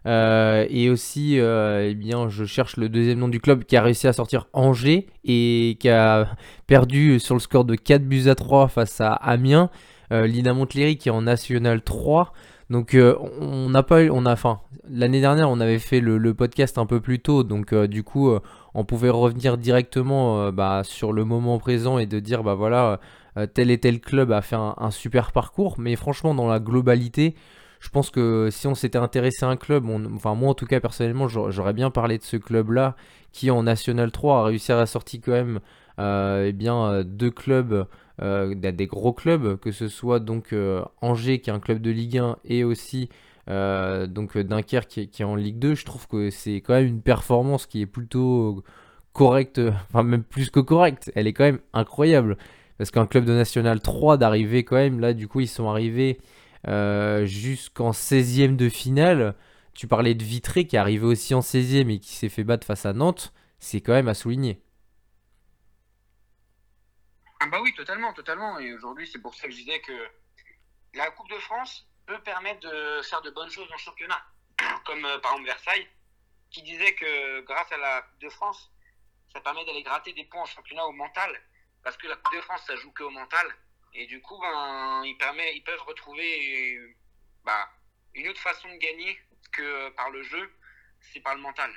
Euh, et aussi, euh, eh bien, je cherche le deuxième nom du club qui a réussi à sortir Angers et qui a perdu sur le score de 4 buts à 3 face à Amiens. Euh, Lina Montcléry qui est en National 3. Donc on n'a pas a, enfin l'année dernière on avait fait le, podcast un peu plus tôt, donc du coup on pouvait revenir directement bah, sur le moment présent et de dire bah voilà tel et tel club a fait un, super parcours, mais franchement dans la globalité, je pense que si on s'était intéressé à un club, enfin moi en tout cas personnellement j'aurais bien parlé de ce club là qui en National 3 a réussi à sortir quand même eh bien deux clubs euh, des gros clubs, que ce soit donc euh, Angers qui est un club de Ligue 1 et aussi euh, donc Dunkerque qui est, en Ligue 2, je trouve que c'est quand même une performance qui est plutôt correcte, [laughs] enfin même plus que correcte, elle est quand même incroyable. Parce qu'un club de National 3 d'arriver quand même, là du coup ils sont arrivés jusqu'en 16e de finale. Tu parlais de Vitré qui est arrivé aussi en 16e et qui s'est fait battre face à Nantes, c'est quand même à souligner. Ah bah oui, totalement, totalement. Et aujourd'hui, c'est pour ça que je disais que la Coupe de France peut permettre de faire de bonnes choses le championnat. [clears throat] Comme euh, par exemple Versailles, qui disait que grâce à la Coupe de France, ça permet d'aller gratter des points en championnat au mental. Parce que la Coupe de France, ça joue que au mental. Et du coup, ben, ils, permet, ils peuvent retrouver bah, une autre façon de gagner que par le jeu, c'est par le mental.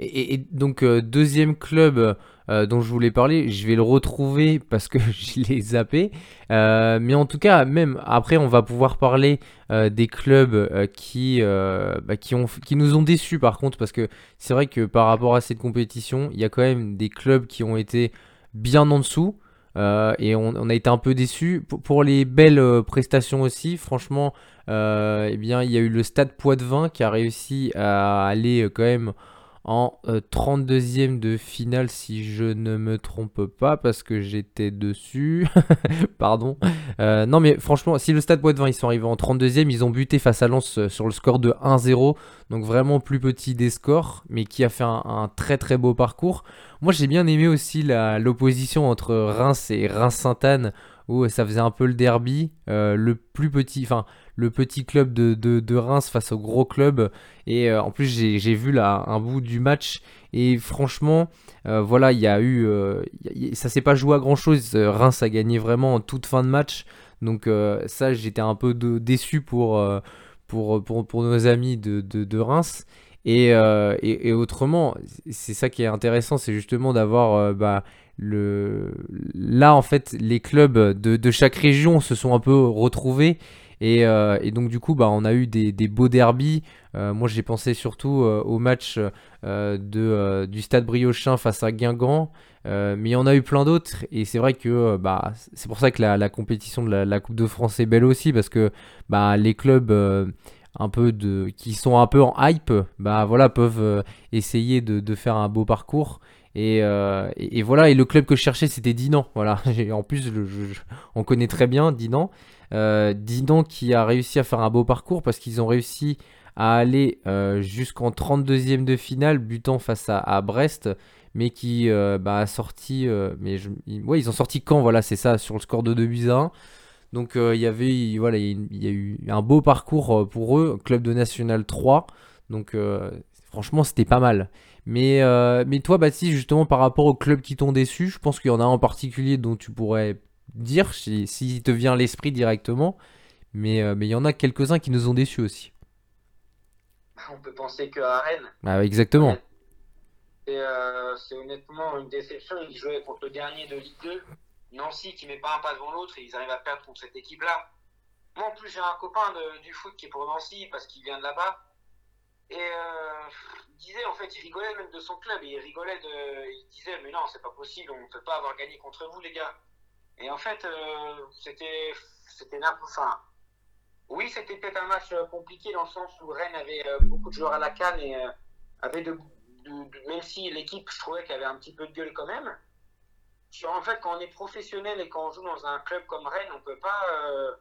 Et, donc, euh, deuxième club euh, dont je voulais parler, je vais le retrouver [laughs] parce que [laughs] je l'ai zappé. Euh, mais en tout cas, même après, on va pouvoir parler des clubs qui, bah, qui, ont, qui nous ont déçus par contre. Parce que c'est vrai que par rapport à cette compétition, il y a quand même des clubs qui ont été bien en dessous. Et on, a été un peu déçus. Pour, les belles prestations aussi, franchement, eh bien, il y a eu le Stade Poitvin qui a réussi à aller quand même en 32e euh, de finale si je ne me trompe pas parce que j'étais dessus. [laughs] Pardon. Euh, non mais franchement, si le Stade Poitvin ils sont arrivés en 32e, ils ont buté face à Lens euh, sur le score de 1-0. Donc vraiment plus petit des scores, mais qui a fait un, très très beau parcours. Moi j'ai bien aimé aussi l'opposition entre Reims et Reims-Sainte-Anne où ça faisait un peu le derby. le plus petit, enfin le petit club de, Reims face au gros club. Et euh, en plus, j'ai vu là un bout du match. Et franchement, euh, voilà, il y a eu. Euh, ça s'est pas joué à grand chose. Reims a gagné vraiment en toute fin de match. Donc, ça, j'étais un peu déçu pour, nos amis de, Reims. Et, autrement, c'est ça qui est intéressant, c'est justement d'avoir bah, le là en fait les clubs de, chaque région se sont un peu retrouvés euh, et, donc du coup, bah, on a eu des, beaux derbies. Euh, moi, j'ai pensé surtout euh, au match du Stade Briochin face à Guingamp. mais il y en a eu plein d'autres. Et c'est vrai que bah, c'est pour ça que la, compétition de la, Coupe de France est belle aussi. Parce que bah, les clubs un peu qui sont un peu en hype peuvent essayer de, faire un beau parcours. Et, voilà, et le club que je cherchais, c'était Dinan. [laughs] En plus, on connaît très bien Dinan. Euh, Dinan qui a réussi à faire un beau parcours parce qu'ils ont réussi à aller euh, jusqu'en 32e de finale, butant face à, Brest, mais qui euh, bah, a sorti. mais ils ont sorti quand Voilà, c'est ça, sur le score de 2 buts à 1. Donc il y avait il y a eu un beau parcours pour eux, club de National 3. Donc franchement, c'était pas mal. Mais, mais toi, Baptiste, justement, par rapport aux clubs qui t'ont déçu, je pense qu'il y en a un en particulier dont tu pourrais dire s'il si, te vient l'esprit directement. Mais euh, mais il y en a quelques-uns qui nous ont déçus aussi. On peut penser que à Rennes. Ah, exactement. Euh, c'est honnêtement une déception. Ils jouaient contre le dernier de Ligue 2. Nancy qui met pas un pas devant l'autre et ils arrivent à perdre contre cette équipe-là. Moi, en plus, j'ai un copain du foot qui est pour Nancy parce qu'il vient de là-bas. Et euh, il disait, en fait, il rigolait même de son club. il rigolait de. Il disait, mais non, c'est pas possible, on ne peut pas avoir gagné contre vous, les gars. Et en fait, euh, c'était. N'importe enfin, Oui, c'était peut-être un match compliqué dans le sens où Rennes avait beaucoup de joueurs à la canne et avait de, même si l'équipe, je trouvais qu'elle avait un petit peu de gueule quand même. En fait, quand on est professionnel et quand on joue dans un club comme Rennes, on peut pas. Euh,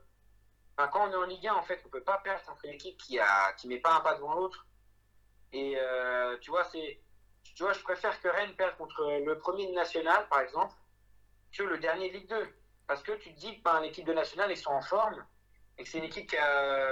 enfin, quand on est en Ligue 1, en fait, on peut pas perdre contre une équipe qui a qui met pas un pas devant l'autre. Et euh, tu vois, c'est, tu vois, je préfère que Rennes perde contre le premier de national, par exemple, que le dernier de Ligue 2, parce que tu te dis que ben, l'équipe de national ils sont en forme et que c'est une équipe qui a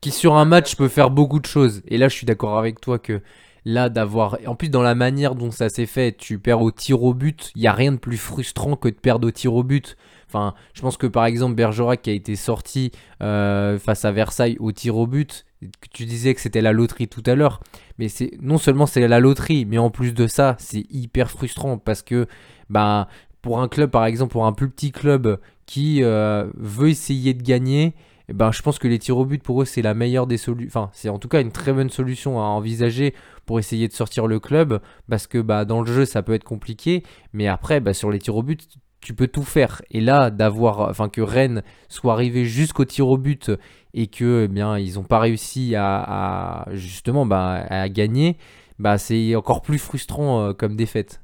qui sur un match peut faire beaucoup de choses. Et là, je suis d'accord avec toi que là d'avoir en plus dans la manière dont ça s'est fait tu perds au tir au but il y a rien de plus frustrant que de perdre au tir au but. Enfin je pense que par exemple Bergerac qui a été sorti euh, face à Versailles au tir au but tu disais que c'était la loterie tout à l'heure. Mais c'est non seulement c'est la loterie mais en plus de ça c'est hyper frustrant parce que bah pour un club par exemple pour un plus petit club qui euh, veut essayer de gagner eh ben, je pense que les tirs au but pour eux c'est la meilleure des solutions. Enfin, c'est en tout cas une très bonne solution à envisager pour essayer de sortir le club parce que bah, dans le jeu ça peut être compliqué, mais après bah, sur les tirs au but tu peux tout faire. Et là, d'avoir, enfin que Rennes soit arrivé jusqu'au tir au but et que eh bien ils n'ont pas réussi à, justement bah, à gagner, bah c'est encore plus frustrant euh, comme défaite.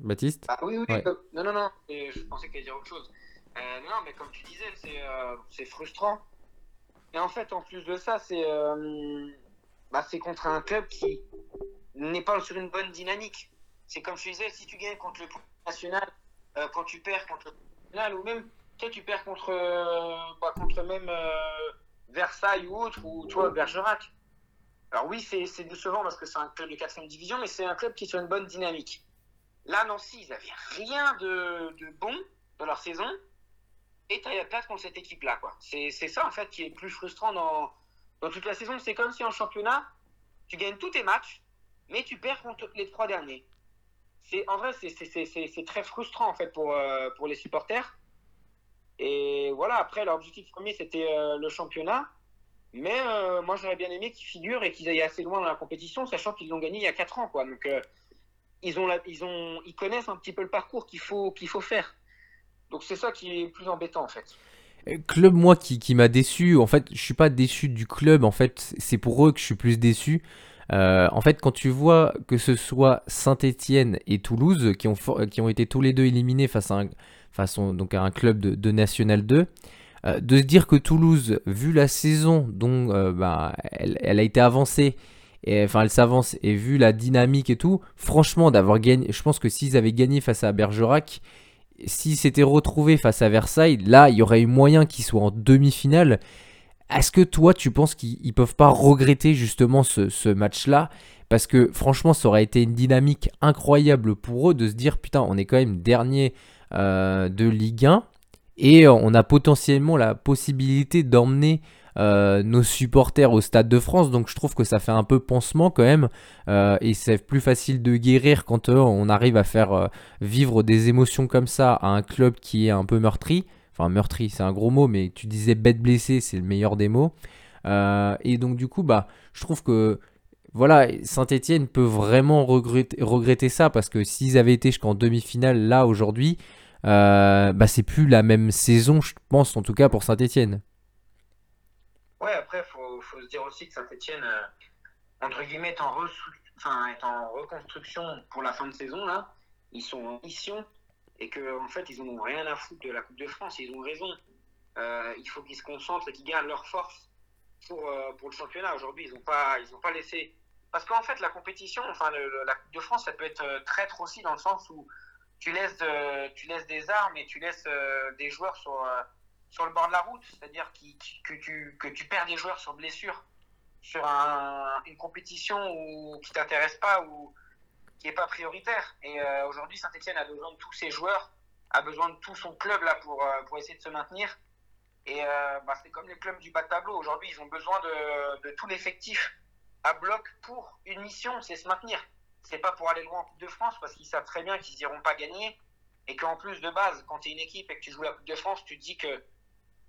Baptiste ah, Oui, oui, non, non, non, je pensais qu'il allait dire autre chose. Euh, non, mais comme tu disais, euh, c'est frustrant. Et en fait, en plus de ça, c'est euh, bah, contre un club qui n'est pas sur une bonne dynamique. C'est comme je disais, si tu gagnes contre le national, quand tu perds contre le national, ou même tu perds contre, bah, contre même Versailles ou autre, ou toi, Bergerac. Alors oui, c'est décevant parce que c'est un club de 4 division, mais c'est un club qui est sur une bonne dynamique. Là, Nancy, ils n'avaient rien de, de bon dans leur saison et tu as la place contre cette équipe-là. C'est ça, en fait, qui est plus frustrant dans, dans toute la saison. C'est comme si en championnat, tu gagnes tous tes matchs, mais tu perds contre les trois derniers. En vrai, c'est très frustrant, en fait, pour, euh, pour les supporters. Et voilà, après, l'objectif premier, c'était euh, le championnat. Mais euh, moi, j'aurais bien aimé qu'ils figurent et qu'ils aillent assez loin dans la compétition, sachant qu'ils l'ont gagné il y a 4 ans. Quoi. Donc, ils, ont ils, ont, ils connaissent un petit peu le parcours qu'il faut, qu'il faut faire. Donc c'est ça qui est plus embêtant en fait. Euh, club, moi, qui, qui m'a déçu, en fait, je suis pas déçu du club, en fait, c'est pour eux que je suis plus déçu. Euh, en fait, quand tu vois que ce soit Saint-Etienne et Toulouse qui ont, qui ont été tous les deux éliminés face à un, donc à un club de, National 2, euh, de se dire que Toulouse, vu la saison dont bah, elle, elle, a été avancée, et, enfin elle s'avance, et vu la dynamique et tout, franchement, d'avoir gagné, je pense que s'ils avaient gagné face à Bergerac, s'il s'était retrouvé face à Versailles, là, il y aurait eu moyen qu'il soit en demi-finale. Est-ce que toi, tu penses qu'ils peuvent pas regretter justement ce, match-là? Parce que franchement, ça aurait été une dynamique incroyable pour eux de se dire putain, on est quand même dernier euh, de Ligue 1 et on a potentiellement la possibilité d'emmener euh, nos supporters au Stade de France. Donc je trouve que ça fait un peu pansement quand même. Euh, et c'est plus facile de guérir quand euh, on arrive à faire vivre des émotions comme ça à un club qui est un peu meurtri. Enfin meurtri, c'est un gros mot, mais tu disais bête blessée, c'est le meilleur des mots. et donc du coup, bah, je trouve que voilà, Saint-Etienne peut vraiment regretter, ça parce que s'ils avaient été jusqu'en demi-finale là aujourd'hui, bah, c'est plus la même saison, je pense, en tout cas pour Saint-Etienne. Ouais, après, faut, faut, se dire aussi que Saint-Etienne, euh, entre guillemets, est en, reconstruction pour la fin de saison. là. Ils sont en mission et qu'en en fait, ils n'ont rien à foutre de la Coupe de France. Ils ont raison. Euh, il faut qu'ils se concentrent et qu'ils gardent leur force pour, euh, pour le championnat. Aujourd'hui, ils n'ont pas, pas laissé. Parce qu'en fait, la compétition, enfin, la Coupe de France, ça peut être traître aussi dans le sens où tu laisses, tu laisses des armes et tu laisses des joueurs sur sur le bord de la route, c'est-à-dire que, tu, que tu perds des joueurs sur blessure sur une compétition où, qui t'intéresse pas ou qui est pas prioritaire. Et euh, aujourd'hui, Saint-Etienne a besoin de tous ses joueurs, a besoin de tout son club là pour, euh, pour essayer de se maintenir. Et euh, bah, c'est comme les clubs du bas de tableau. Aujourd'hui, ils ont besoin de, de tout l'effectif à bloc pour une mission, c'est se maintenir. c'est pas pour aller loin en Coupe de France parce qu'ils savent très bien qu'ils n'iront pas gagner et qu'en plus de base, quand tu es une équipe et que tu joues la Coupe de France, tu te dis que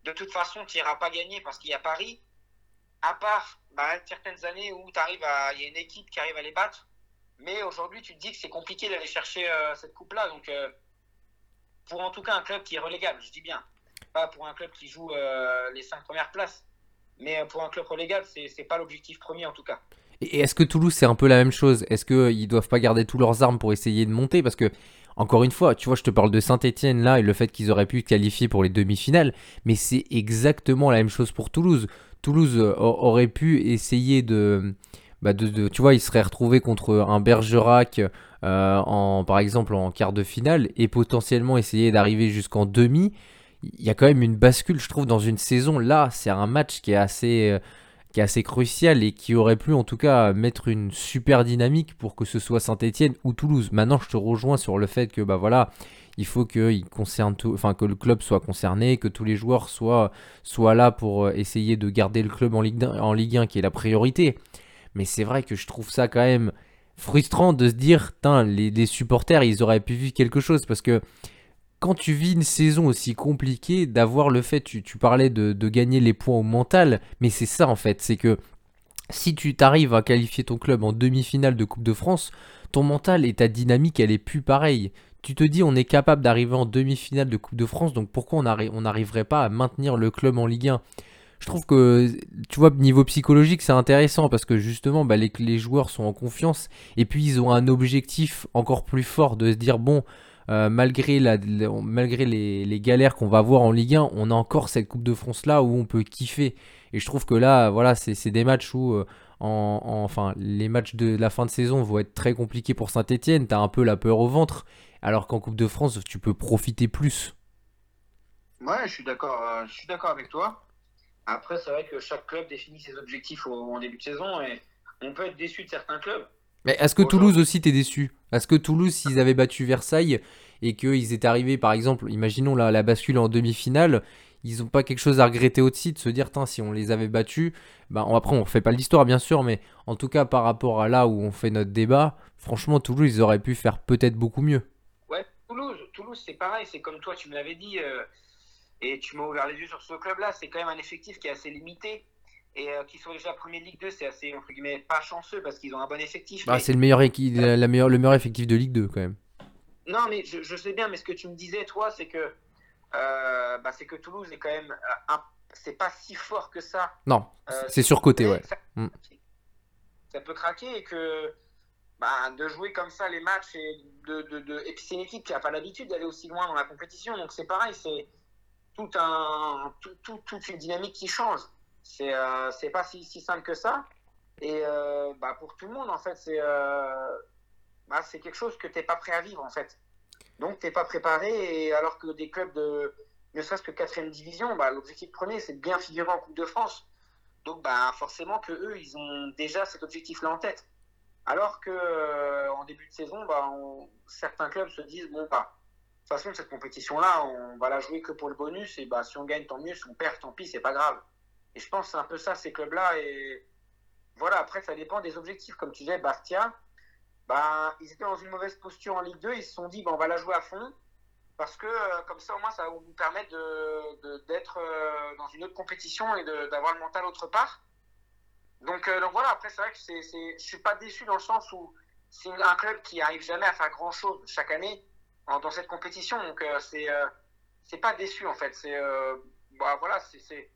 de toute façon, tu n'iras pas gagner parce qu'il y a Paris. À part bah, certaines années où il y a une équipe qui arrive à les battre. Mais aujourd'hui, tu te dis que c'est compliqué d'aller chercher euh, cette coupe-là. Donc, euh, pour en tout cas un club qui est relégable, je dis bien, pas pour un club qui joue euh, les cinq premières places, mais pour un club relégable, c'est n'est pas l'objectif premier en tout cas. Et est-ce que Toulouse, c'est un peu la même chose? Est-ce qu'ils doivent pas garder tous leurs armes pour essayer de monter? Parce que encore une fois, tu vois, je te parle de Saint-Etienne là et le fait qu'ils auraient pu qualifier pour les demi-finales, mais c'est exactement la même chose pour Toulouse. Toulouse euh, aurait pu essayer bah, de, tu vois, ils seraient retrouvés contre un Bergerac euh, en, par exemple en quart de finale et potentiellement essayer d'arriver jusqu'en demi. Il y a quand même une bascule, je trouve, dans une saison. Là, c'est un match qui est assez, euh, qui est assez crucial et qui aurait pu en tout cas mettre une super dynamique pour que ce soit Saint-Etienne ou Toulouse. Maintenant, je te rejoins sur le fait que bah voilà, il faut que, il enfin, que le club soit concerné, que tous les joueurs soient, là pour euh, essayer de garder le club en Ligue, 1, en Ligue 1 qui est la priorité. Mais c'est vrai que je trouve ça quand même frustrant de se dire, les, les supporters, ils auraient pu vivre quelque chose parce que quand tu vis une saison aussi compliquée, d'avoir le fait, tu, parlais de, gagner les points au mental, mais c'est ça en fait, c'est que si tu t'arrives à qualifier ton club en demi-finale de Coupe de France, ton mental et ta dynamique, elle est plus pareille. Tu te dis, on est capable d'arriver en demi-finale de Coupe de France, donc pourquoi on n'arriverait pas à maintenir le club en Ligue 1 je trouve que, tu vois, niveau psychologique, c'est intéressant parce que justement, bah, les, les joueurs sont en confiance et puis ils ont un objectif encore plus fort de se dire, bon, euh, malgré, les, galères qu'on va avoir en Ligue 1, on a encore cette Coupe de France là où on peut kiffer. Et je trouve que là, voilà, c'est des matchs où, euh, en, enfin, les matchs de la fin de saison vont être très compliqués pour Saint-Etienne. T'as un peu la peur au ventre, alors qu'en Coupe de France, tu peux profiter plus. Ouais, je suis d'accord. Euh, je suis d'accord avec toi. Après, c'est vrai que chaque club définit ses objectifs en début de saison et on peut être déçu de certains clubs. Mais est-ce que Toulouse aussi t'es déçu? Est-ce que Toulouse, s'ils avaient battu Versailles et qu'ils étaient arrivés, par exemple, imaginons la, la bascule en demi-finale, ils n'ont pas quelque chose à regretter aussi de se dire, si on les avait battus, ben, après on fait pas l'histoire bien sûr, mais en tout cas par rapport à là où on fait notre débat, franchement Toulouse, ils auraient pu faire peut-être beaucoup mieux. Ouais, Toulouse, Toulouse c'est pareil, c'est comme toi tu me l'avais dit, euh, et tu m'as ouvert les yeux sur ce club-là, c'est quand même un effectif qui est assez limité et euh, qu'ils soient déjà premier Ligue 2, c'est assez entre guillemets pas chanceux parce qu'ils ont un bon effectif. Ah, C'est le meilleur, la, meilleure, le meilleur effectif de Ligue 2 quand même. Non, mais je, sais bien, mais ce que tu me disais, toi, c'est que, euh, bah, c'est que Toulouse est quand même. Euh, c'est pas si fort que ça. Non, c'est surcoté, ouais. Mm. Ça, peut craquer et que bah, de jouer comme ça les matchs et de, de, de... et puis c'est une équipe qui a pas l'habitude d'aller aussi loin dans la compétition, donc c'est pareil, c'est tout un tout, tout, toute une dynamique qui change. C'est euh, pas si, si, simple que ça. Et euh, bah, pour tout le monde, en fait, c'est euh, bah, c'est quelque chose que tu n'es pas prêt à vivre, en fait. Donc, tu n'es pas préparé. Et alors que des clubs de ne serait-ce que 4 division, bah, l'objectif premier, c'est de bien figurer en Coupe de France. Donc, bah, forcément que eux, ils ont déjà cet objectif-là en tête. Alors que en début de saison, bah, certains clubs se disent bon, bah, de toute façon, cette compétition-là, on va la jouer que pour le bonus. Et bah, si on gagne, tant mieux. Si on perd, tant pis, c'est pas grave. Et je pense que c'est un peu ça, ces clubs-là. Et voilà, après, ça dépend des objectifs. Comme tu disais, Bastia, ben, ils étaient dans une mauvaise posture en Ligue 2. Ils se sont dit, ben, on va la jouer à fond. Parce que euh, comme ça, au moins, ça va nous permettre d'être euh, dans une autre compétition et d'avoir le mental autre part. Donc, euh, donc voilà, après, c'est vrai que c'est, je ne suis pas déçu dans le sens où c'est un club qui arrive jamais à faire grand-chose chaque année dans cette compétition. Donc, c'est c'est pas déçu, en fait. C'est bah, voilà, c'est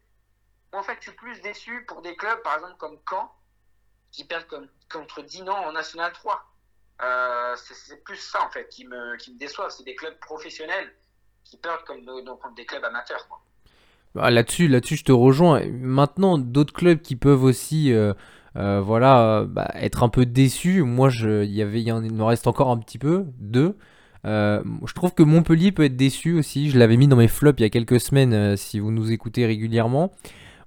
en fait, je suis plus déçu pour des clubs, par exemple, comme Caen, qui perdent contre Dinan en National 3. Euh, c'est plus ça, en fait, qui me, qui me déçoit. C'est des clubs professionnels qui perdent comme contre des clubs amateurs. Bah, là-dessus, là-dessus, je te rejoins. Maintenant, d'autres clubs qui peuvent aussi, euh, euh, voilà, bah, être un peu déçus. Moi, je, y avait, il me reste encore un petit peu, deux. je trouve que Montpellier peut être déçu aussi. Je l'avais mis dans mes flops il y a quelques semaines, si vous nous écoutez régulièrement.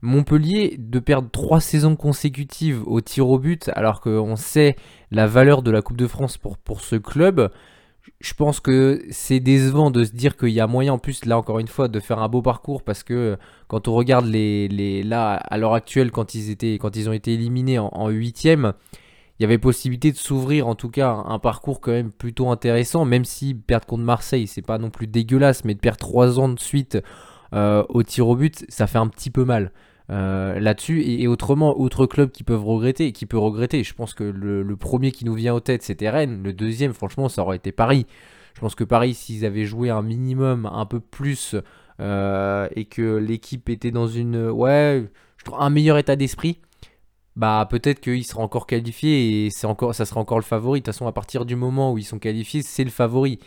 Montpellier de perdre trois saisons consécutives au tir au but, alors qu'on sait la valeur de la Coupe de France pour, ce club, je pense que c'est décevant de se dire qu'il y a moyen en plus là encore une fois de faire un beau parcours parce que quand on regarde les, les là à l'heure actuelle quand ils étaient quand ils ont été éliminés en huitième il y avait possibilité de s'ouvrir en tout cas un parcours quand même plutôt intéressant, même si perdre contre Marseille, c'est pas non plus dégueulasse, mais de perdre 3 ans de suite euh, au tir au but, ça fait un petit peu mal. Euh, là-dessus. Et, autrement autres clubs qui peuvent regretter qui peut regretter je pense que le, premier qui nous vient aux têtes c'était Rennes. Le deuxième franchement ça aurait été Paris. Je pense que Paris s'ils avaient joué un minimum un peu plus euh, et que l'équipe était dans une ouais je trouve un meilleur état d'esprit bah peut-être qu'il sera encore qualifié et c'est encore ça sera encore le favori. De toute façon à partir du moment où ils sont qualifiés c'est le favori.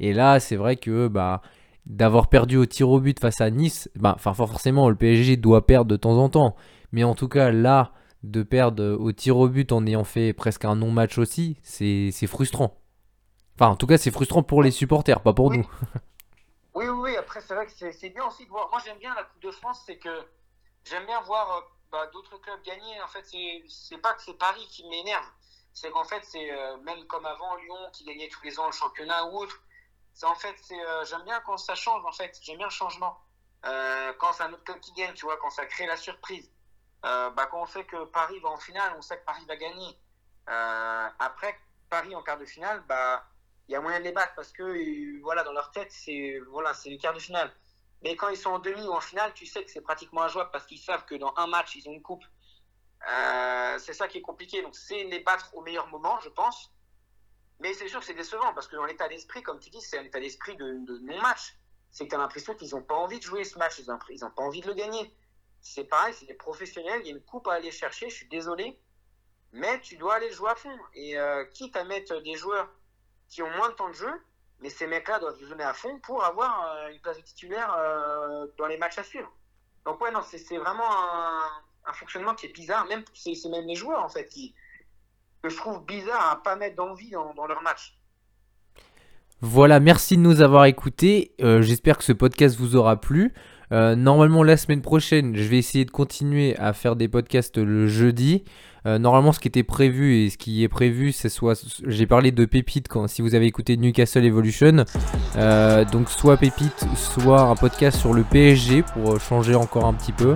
Et là c'est vrai que bah d'avoir perdu au tir au but face à Nice, bah, enfin forcément le PSG doit perdre de temps en temps, mais en tout cas là, de perdre au tir au but en ayant fait presque un non-match aussi, c'est frustrant. Enfin en tout cas c'est frustrant pour les supporters, pas pour nous. [laughs] oui, oui, oui, après c'est vrai que c'est bien aussi de voir, moi j'aime bien la Coupe de France, c'est que j'aime bien voir euh, bah, d'autres clubs gagner, en fait c'est pas que c'est Paris qui m'énerve, c'est qu'en fait c'est euh, même comme avant Lyon qui gagnait tous les ans le championnat ou autre, en fait, c'est, euh, j'aime bien quand ça change, en fait. J'aime bien le changement. Euh, quand c'est un autre club qui gagne, tu vois, quand ça crée la surprise. Euh, bah, quand on sait que Paris va en finale, on sait que Paris va gagner. après, Paris en quart de finale, bah, il y a moyen de les battre parce que, voilà, dans leur tête, c'est, voilà, c'est le quart de finale. Mais quand ils sont en demi ou en finale, tu sais que c'est pratiquement injouable parce qu'ils savent que dans un match, ils ont une coupe. c'est ça qui est compliqué. Donc, c'est les battre au meilleur moment, je pense. Mais c'est sûr que c'est décevant parce que dans l'état d'esprit, comme tu dis, c'est un état d'esprit de, non-match. C'est que tu as l'impression qu'ils n'ont pas envie de jouer ce match, ils n'ont pas envie de le gagner. C'est pareil, c'est des professionnels, il y a une coupe à aller chercher, je suis désolé, mais tu dois aller jouer à fond. Et euh, quitte à mettre des joueurs qui ont moins de temps de jeu, mais ces mecs-là doivent se donner à fond pour avoir euh, une place de titulaire euh, dans les matchs à suivre. Donc ouais, non, c'est vraiment un, un, fonctionnement qui est bizarre. Même c'est même les joueurs en fait qui, je trouve bizarre à pas mettre d'envie dans, dans leur match. Voilà, merci de nous avoir écoutés. Euh, j'espère que ce podcast vous aura plu. Euh, normalement, la semaine prochaine, je vais essayer de continuer à faire des podcasts le jeudi. Euh, normalement, ce qui était prévu et ce qui est prévu, c'est soit. J'ai parlé de Pépite quand, si vous avez écouté Newcastle Evolution. donc, soit Pépite, soit un podcast sur le PSG pour changer encore un petit peu.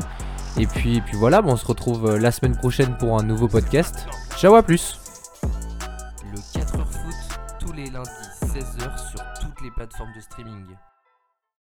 Et puis, puis voilà, bon, on se retrouve la semaine prochaine pour un nouveau podcast. Ciao, à plus. Le 4h foot tous les lundis 16h sur toutes les plateformes de streaming.